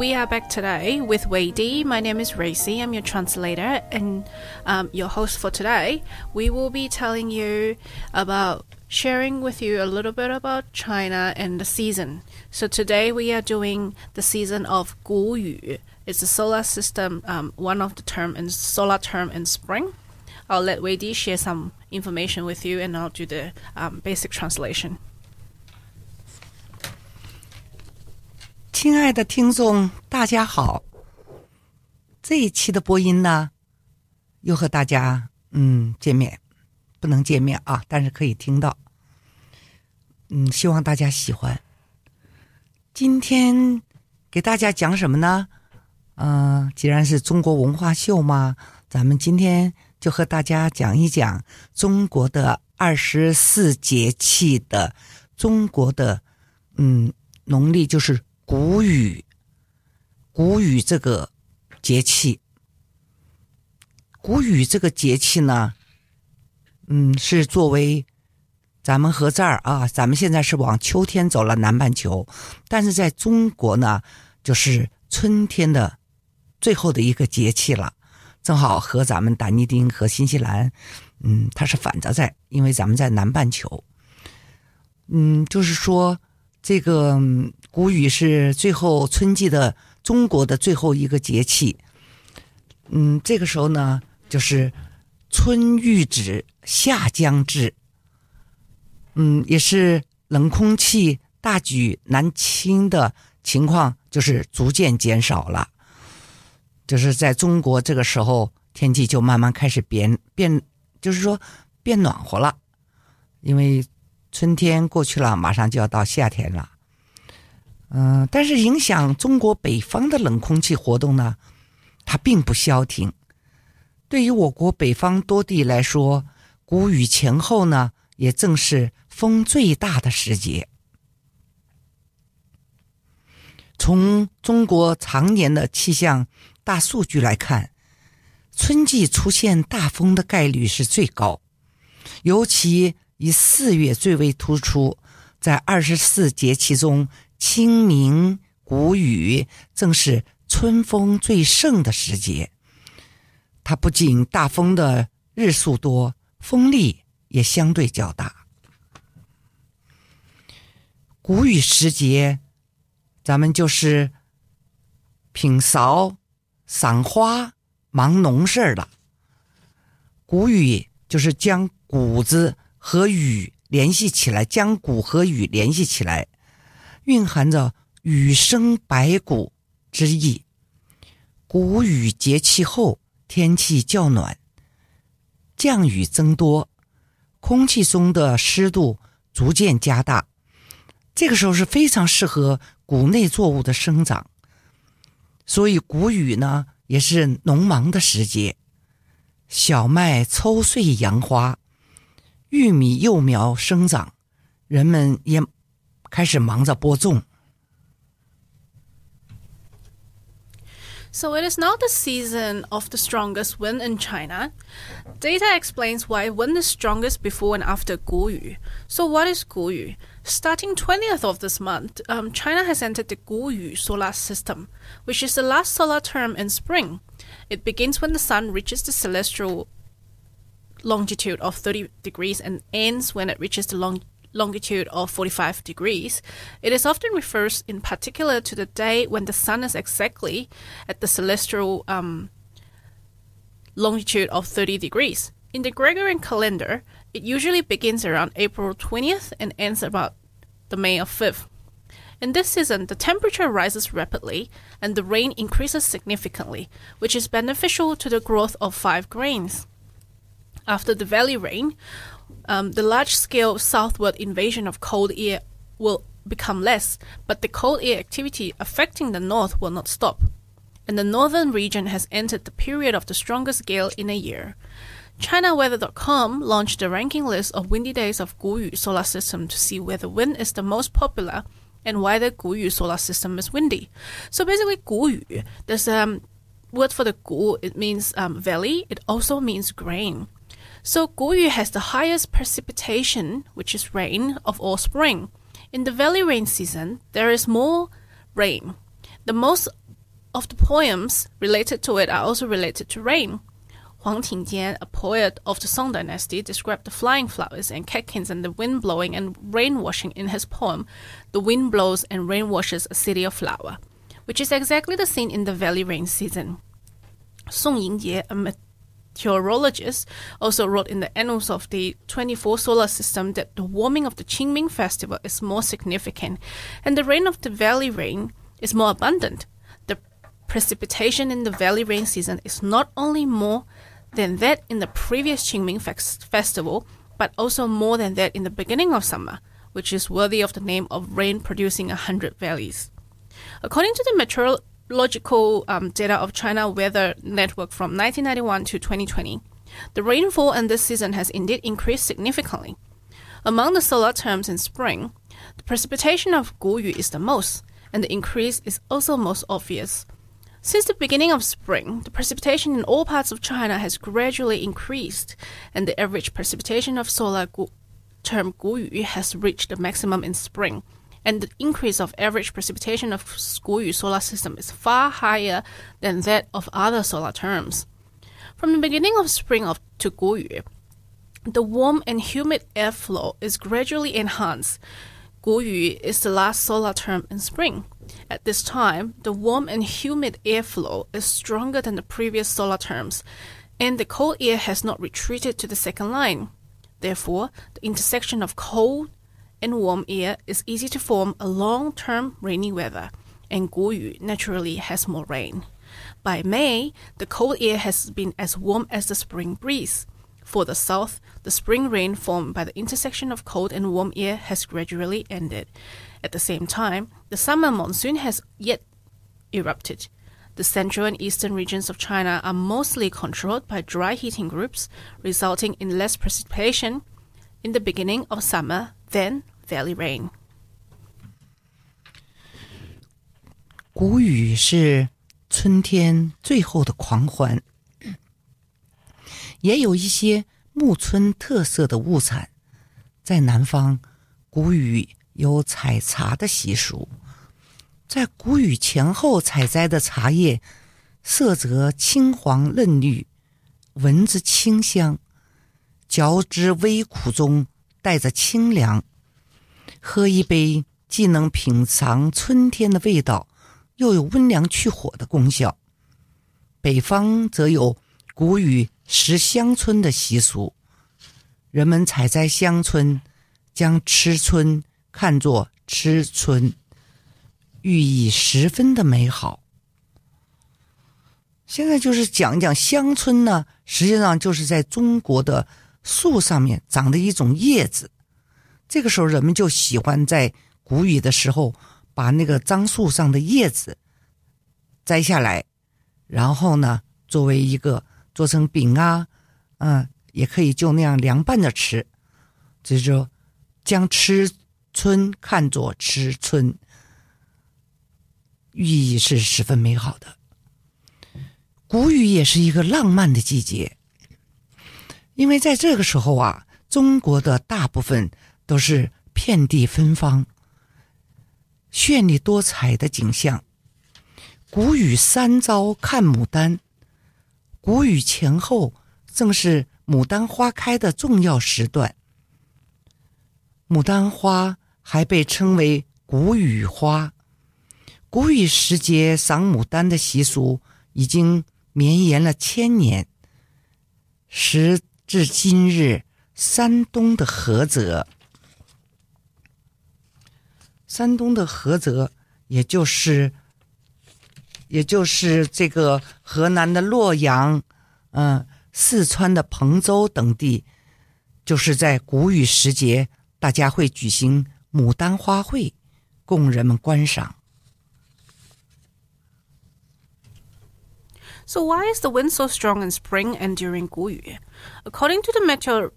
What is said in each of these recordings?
We are back today with Wei. My name is Racy. I'm your translator and um, your host for today. We will be telling you about sharing with you a little bit about China and the season. So today we are doing the season of Gu Yu. It's a solar system, um, one of the term in solar term in spring. I'll let Wei share some information with you, and I'll do the um, basic translation. 亲爱的听众，大家好。这一期的播音呢，又和大家嗯见面，不能见面啊，但是可以听到。嗯，希望大家喜欢。今天给大家讲什么呢？嗯、既然是中国文化秀嘛，咱们今天就和大家讲一讲中国的二十四节气的中国的嗯农历就是谷雨，谷雨这个节气，谷雨这个节气呢，嗯，是作为咱们和这儿啊，咱们现在是往秋天走了南半球，但是在中国呢，就是春天的最后的一个节气了，正好和咱们丹尼丁和新西兰，嗯，它是反着在，因为咱们在南半球，嗯，就是说这个谷雨是最后春季的中国的最后一个节气，嗯，这个时候呢，就是春欲止，夏将至。嗯，也是冷空气大举南侵的情况，就是逐渐减少了。就是在中国这个时候，天气就慢慢开始变变，就是说变暖和了。因为春天过去了，马上就要到夏天了。嗯、但是影响中国北方的冷空气活动呢，它并不消停。对于我国北方多地来说，谷雨前后呢，也正是风最大的时节。从中国常年的气象大数据来看，春季出现大风的概率是最高，尤其以四月最为突出。在二十四节气中，清明、谷雨正是春风最盛的时节。它不仅大风的日数多，风力也相对较大。谷雨时节，咱们就是品芍、赏花、忙农事儿了。谷雨就是将谷子和雨联系起来，将谷和雨联系起来，蕴含着雨生百谷之意。谷雨节气后，天气较暖，降雨增多，空气中的湿度逐渐加大。这个时候是非常适合谷内作物的生长，所以谷雨呢也是农忙的时节。小麦抽穗扬花，玉米幼苗生长，人们也开始忙着播种。 So it is now the season of the strongest wind in China. Data explains why wind is strongest before and after Guyu. So what is Guyu? Starting 20th of this month, um, China has entered the Guyu solar system, which is the last solar term in spring. It begins when the sun reaches the celestial longitude of 30 degrees and ends when it reaches the long longitude of 45 degrees. It is often refers in particular to the day when the sun is exactly at the celestial um, longitude of 30 degrees. In the Gregorian calendar, it usually begins around April 20th and ends about the May of 5th. In this season, the temperature rises rapidly and the rain increases significantly, which is beneficial to the growth of five grains. After the valley rain, um, the large scale southward invasion of cold air will become less, but the cold air activity affecting the north will not stop. And the northern region has entered the period of the strongest gale in a year. ChinaWeather.com launched a ranking list of windy days of Guyu solar system to see where the wind is the most popular and why the Guyu solar system is windy. So basically, Guyu, there's a um, word for the Gu, it means um, valley, it also means grain. So Guyu has the highest precipitation, which is rain, of all spring. In the valley rain season, there is more rain. The most of the poems related to it are also related to rain. Huang Tingjian, a poet of the Song dynasty, described the flying flowers and catkins and the wind blowing and rain washing in his poem, The Wind Blows and Rain Washes a City of Flower, which is exactly the scene in the valley rain season. Song Yingjie, a meteorologist, also wrote in the annals of the 24 solar system that the warming of the Qingming festival is more significant and the rain of the valley rain is more abundant. The precipitation in the valley rain season is not only more than that in the previous Qingming festival, but also more than that in the beginning of summer, which is worthy of the name of rain producing a hundred valleys. According to the meteorological um, data of China Weather Network from 1991 to 2020, the rainfall in this season has indeed increased significantly. Among the solar terms in spring, the precipitation of Guyu is the most, and the increase is also most obvious. Since the beginning of spring, the precipitation in all parts of China has gradually increased, and the average precipitation of solar gu- term Guyu has reached the maximum in spring, and the increase of average precipitation of Guyu solar system is far higher than that of other solar terms. From the beginning of spring of to Guyu, the warm and humid airflow is gradually enhanced. Guyu is the last solar term in spring. At this time, the warm and humid airflow is stronger than the previous solar terms, and the cold air has not retreated to the second line. Therefore, the intersection of cold and warm air is easy to form a long term rainy weather, and Guyu naturally has more rain. By May, the cold air has been as warm as the spring breeze. For the south, the spring rain formed by the intersection of cold and warm air has gradually ended. At the same time, the summer monsoon has yet erupted. The central and eastern regions of China are mostly controlled by dry heating groups, resulting in less precipitation in the beginning of summer Then，Valley rain. 谷雨是春天最后的狂欢，也有一些木村特色的物产。在南方，谷雨有采茶的习俗，在谷雨前后采摘的茶叶，色泽青黄嫩绿，闻着清香，嚼之微苦中带着清凉。喝一杯，既能品尝春天的味道，又有温凉去火的功效。北方则有谷雨食香椿的习俗，人们采摘香椿，将吃春。看作吃春，寓意十分的美好。现在就是讲讲香椿呢，实际上就是在中国的树上面长的一种叶子。这个时候，人们就喜欢在谷雨的时候把那个樟树上的叶子摘下来，然后呢，作为一个做成饼啊，嗯，也可以就那样凉拌着吃。就是说，将吃。春看作吃春，寓意是十分美好的。谷雨也是一个浪漫的季节，因为在这个时候啊，中国的大部分都是遍地芬芳、绚丽多彩的景象。谷雨三朝看牡丹，谷雨前后正是牡丹花开的重要时段。牡丹花还被称为谷雨花。谷雨时节赏牡丹的习俗已经绵延了千年。时至今日，山东的菏泽，山东的菏泽，也就是，也就是这个河南的洛阳，嗯，四川的彭州等地，就是在谷雨时节。大家会举行牡丹花卉，供人们观赏。So why is the wind so strong in spring and during Guyu? According to the meteor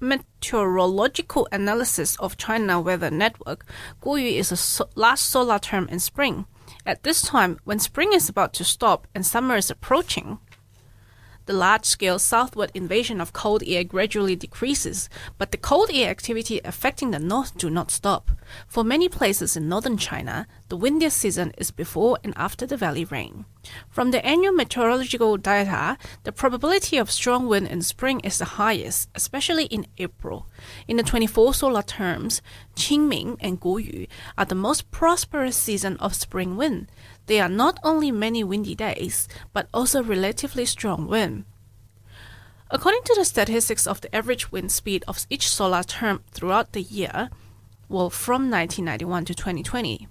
meteorological analysis of China Weather Network, Guyu is the so- last solar term in spring. At this time, when spring is about to stop and summer is approaching, the large scale southward invasion of cold air gradually decreases, but the cold air activity affecting the north do not stop. For many places in northern China, the windiest season is before and after the valley rain. From the annual meteorological data, the probability of strong wind in spring is the highest, especially in April. In the 24 solar terms, Qingming and Guyu are the most prosperous season of spring wind. There are not only many windy days, but also relatively strong wind. According to the statistics of the average wind speed of each solar term throughout the year, well, from 1991 to 2020,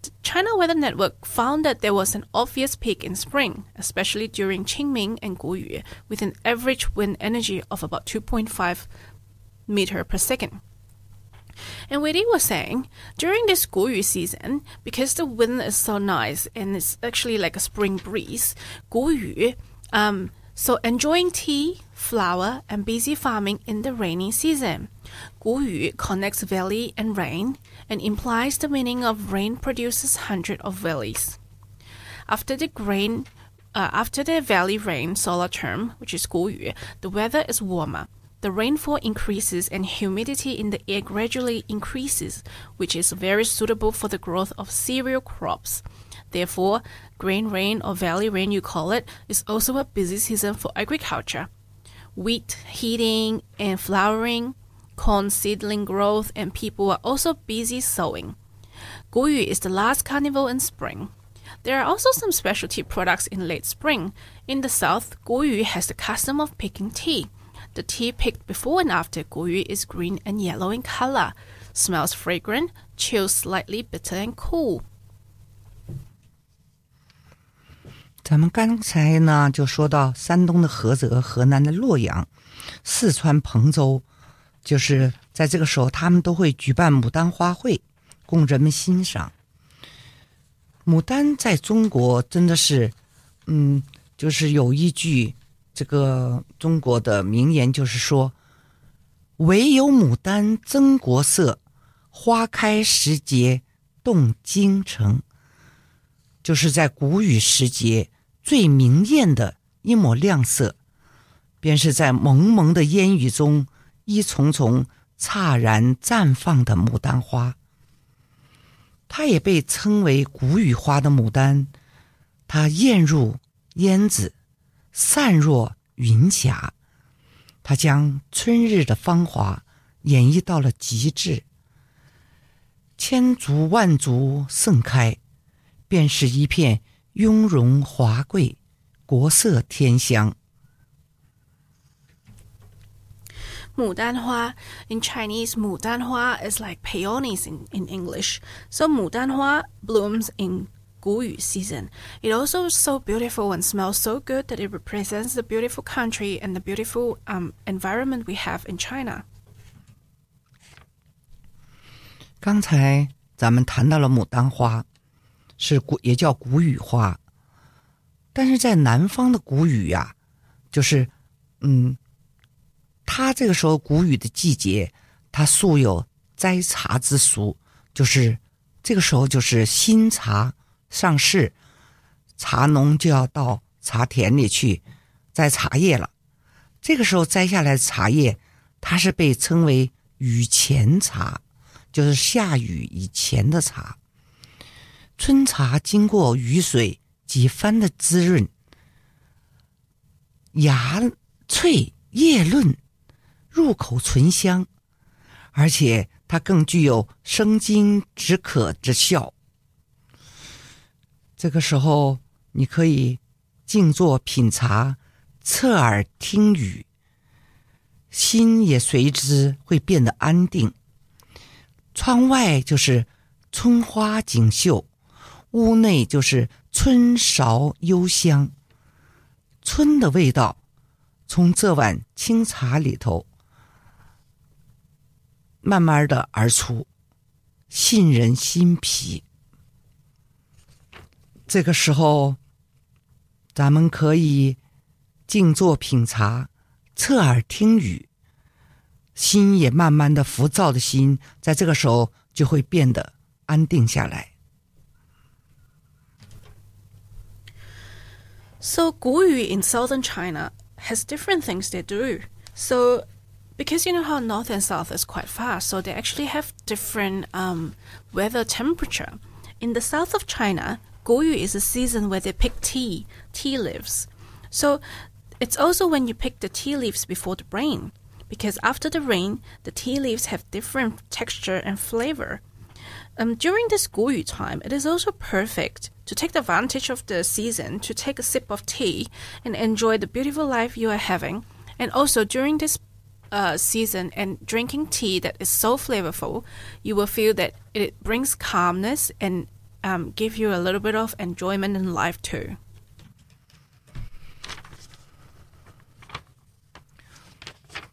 the China Weather Network found that there was an obvious peak in spring, especially during Qingming and Guyu, with an average wind energy of about 2.5 meter per second. And Wei was saying, during this Guyu season, because the wind is so nice and it's actually like a spring breeze, Guyu, um, so enjoying tea, flower, and busy farming in the rainy season. Guyu connects valley and rain and implies the meaning of rain produces hundred of valleys. After the grain, uh, after the valley rain solar term, which is Guyu, the weather is warmer. The rainfall increases and humidity in the air gradually increases, which is very suitable for the growth of cereal crops. Therefore, grain rain or valley rain you call it is also a busy season for agriculture. Wheat heating and flowering, corn seedling growth, and people are also busy sowing. Guyu is the last carnival in spring. There are also some specialty products in late spring. In the south, Guyu has the custom of picking tea. The tea picked before and after Guyu is green and yellow in color, smells fragrant, chills slightly bitter and cool. 咱们刚才呢就说到山东的菏泽、河南的洛阳、四川彭州，就是在这个时候，他们都会举办牡丹花卉，供人们欣赏。牡丹在中国真的是，嗯，就是有一句这个中国的名言，就是说，唯有牡丹增国色，花开时节动京城。就是在谷雨时节最明艳的一抹亮色，便是在蒙蒙的烟雨中一丛丛灿然绽放的牡丹花。它也被称为谷雨花的牡丹，它艳入烟子，散若云霞。它将春日的芳华演绎到了极致，千足万足盛开，便是一片雍容华贵，国色天香。牡丹花 in Chinese，牡丹花 is like peonies in in English，so 牡丹花 blooms in Guyu season. It also is so beautiful and smells so good that it represents the beautiful country and the beautiful um, environment we have in China. 刚才咱们谈到了牡丹花，是谷也叫谷雨花，但是在南方的谷雨呀、就是嗯，它这个时候谷雨的季节，它素有摘茶之俗，就是这个时候就是新茶 上市，茶农就要到茶田里去摘茶叶了。这个时候摘下来的茶叶，它是被称为雨前茶，就是下雨以前的茶。春茶经过雨水几番的滋润，芽脆叶嫩，入口醇香，而且它更具有生津止渴之效。这个时候，你可以静坐品茶，侧耳听雨，心也随之会变得安定。窗外就是春花锦绣，屋内就是春韶幽香。春的味道从这碗清茶里头慢慢的而出，沁人心脾。这个时候，咱们可以静坐品茶，侧耳听雨，心也慢慢的浮躁的心，在这个时候就会变得安定下来。 So Guyu in southern China has different things they do. So because you know how north and south is quite far, so they actually have different um, weather temperature. In the south of China, Guyu is a season where they pick tea, tea leaves. So it's also when you pick the tea leaves before the rain, because after the rain, the tea leaves have different texture and flavor. Um, during this Guyu time, it is also perfect to take advantage of the season to take a sip of tea and enjoy the beautiful life you are having. And also during this uh, season and drinking tea that is so flavorful, you will feel that it brings calmness and um, give you a little bit of enjoyment in life too.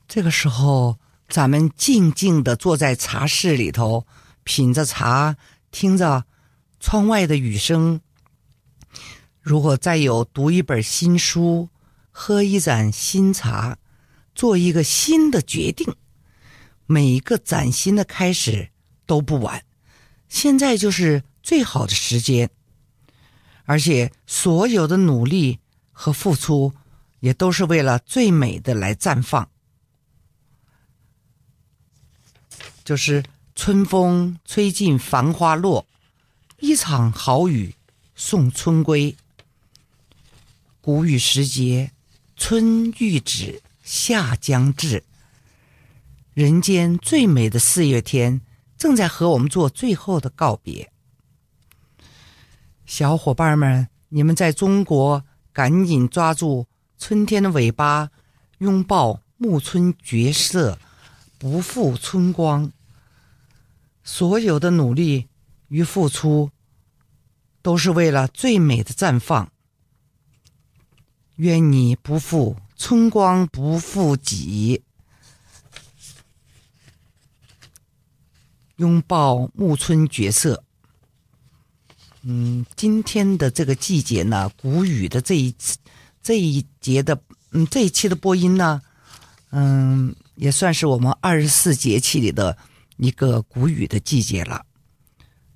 这个时候，咱们静静的坐在茶室里头，品着茶，听着窗外的雨声。如果再有读一本新书，喝一盏新茶，做一个新的决定，每一个崭新的开始都不晚。现在就是 最好的时间，而且所有的努力和付出，也都是为了最美的来绽放。就是春风吹尽繁花落，一场好雨送春归。谷雨时节，春欲止，夏将至。人间最美的四月天，正在和我们做最后的告别。小伙伴们，你们在中国赶紧抓住春天的尾巴，拥抱暮春绝色，不负春光。所有的努力与付出，都是为了最美的绽放。愿你不负春光，不负己。拥抱暮春绝色。嗯，今天的这个季节呢，谷雨的这一次这一节的嗯这一期的播音呢，嗯，也算是我们二十四节气里的一个谷雨的季节了。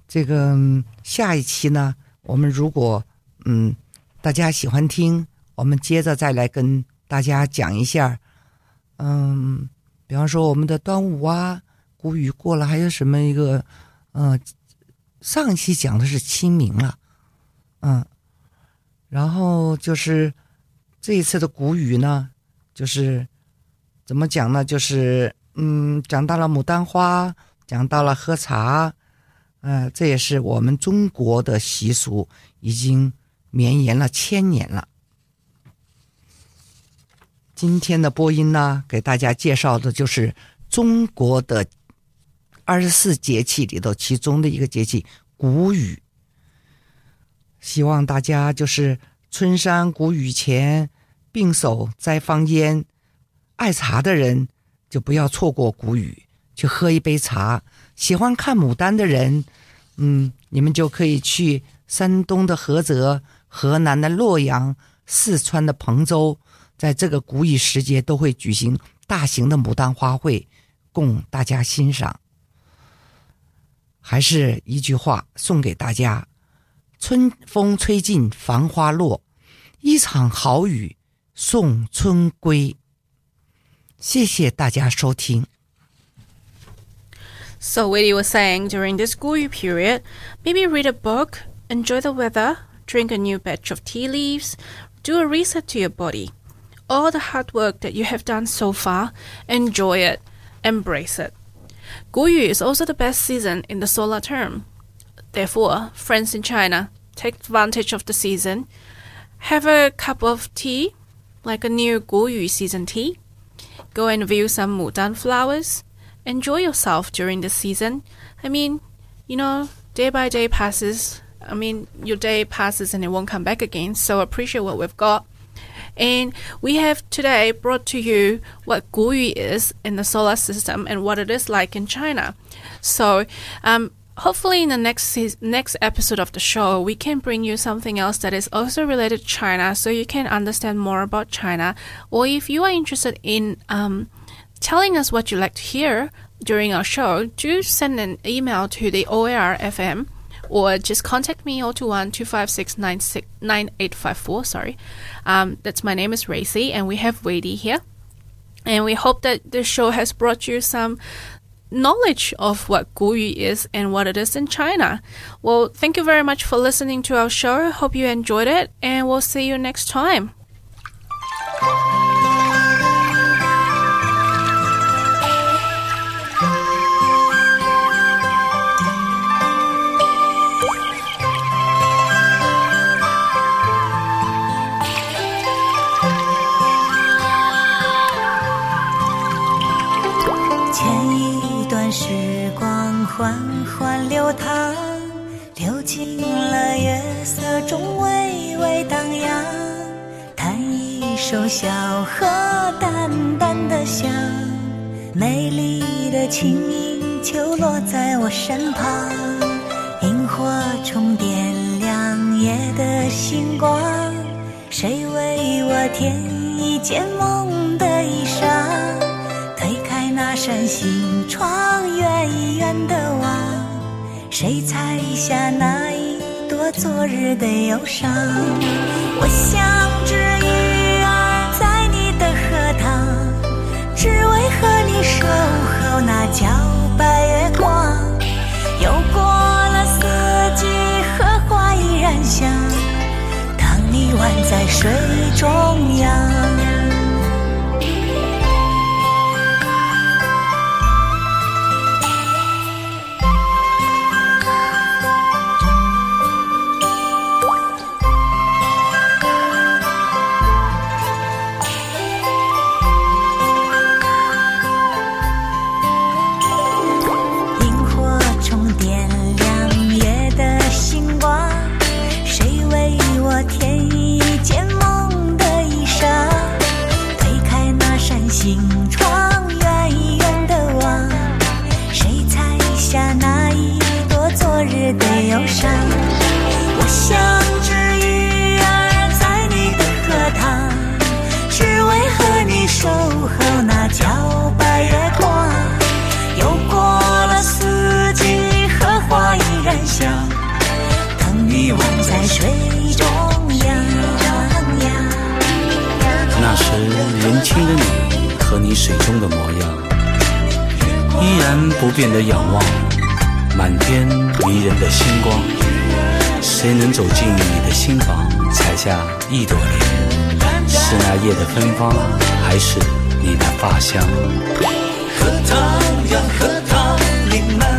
这个下一期呢，我们如果嗯大家喜欢听，我们接着再来跟大家讲一下，嗯，比方说我们的端午啊，谷雨过了，还有什么一个，嗯、上一期讲的是清明了，嗯，然后就是这一次的谷雨呢，就是怎么讲呢？就是嗯，讲到了牡丹花，讲到了喝茶，呃，这也是我们中国的习俗，已经绵延了千年了。今天的播音呢，给大家介绍的就是中国的二十四节气里头其中的一个节气谷雨。希望大家就是春山谷雨前，并手摘芳烟。爱茶的人就不要错过谷雨，去喝一杯茶。喜欢看牡丹的人，嗯，你们就可以去山东的菏泽、河南的洛阳、四川的彭州，在这个谷雨时节都会举行大型的牡丹花卉，供大家欣赏。还是一句话送给大家：春风吹尽繁花落，一场好雨送春归。谢谢大家收听。 So, what you were saying during this Guyu period, maybe read a book, enjoy the weather, drink a new batch of tea leaves, do a reset to your body. All the hard work that you have done so far, enjoy it, embrace it. Guyu is also the best season in the solar term. Therefore, friends in China, take advantage of the season. Have a cup of tea, like a new Guyu season tea. Go and view some Mudan flowers enjoy yourself during the season. I mean, you know, day by day passes. I mean, your day passes and it won't come back again. So appreciate what we've got. And we have today brought to you what Guyu is in the solar system and what it is like in China. So, um, hopefully in the next next episode of the show we can bring you something else that is also related to China so you can understand more about China or if you are interested in um, telling us what you like to hear during our show do send an email to the OAR FM or just contact me 021 256 9854 sorry um, that's my name is Racy and we have Wadey here and we hope that the show has brought you some knowledge of what Guyu is and what it is in China. Well, thank you very much for listening to our show. Hope you enjoyed it, and we'll see you next time. 扇心窗，远远的望，谁采下那一朵昨日的忧伤？我像只鱼儿在你的荷塘，只为和你守候那皎白月光。又过了四季，荷花依然香，当你宛在水中央。的星光。谁能走进你的心房，采下一朵莲？是那夜的芬芳，还是你的发香？荷塘呀，荷塘，你慢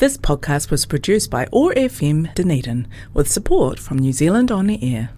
This podcast was produced by OAR FM Dunedin with support from New Zealand On the Air.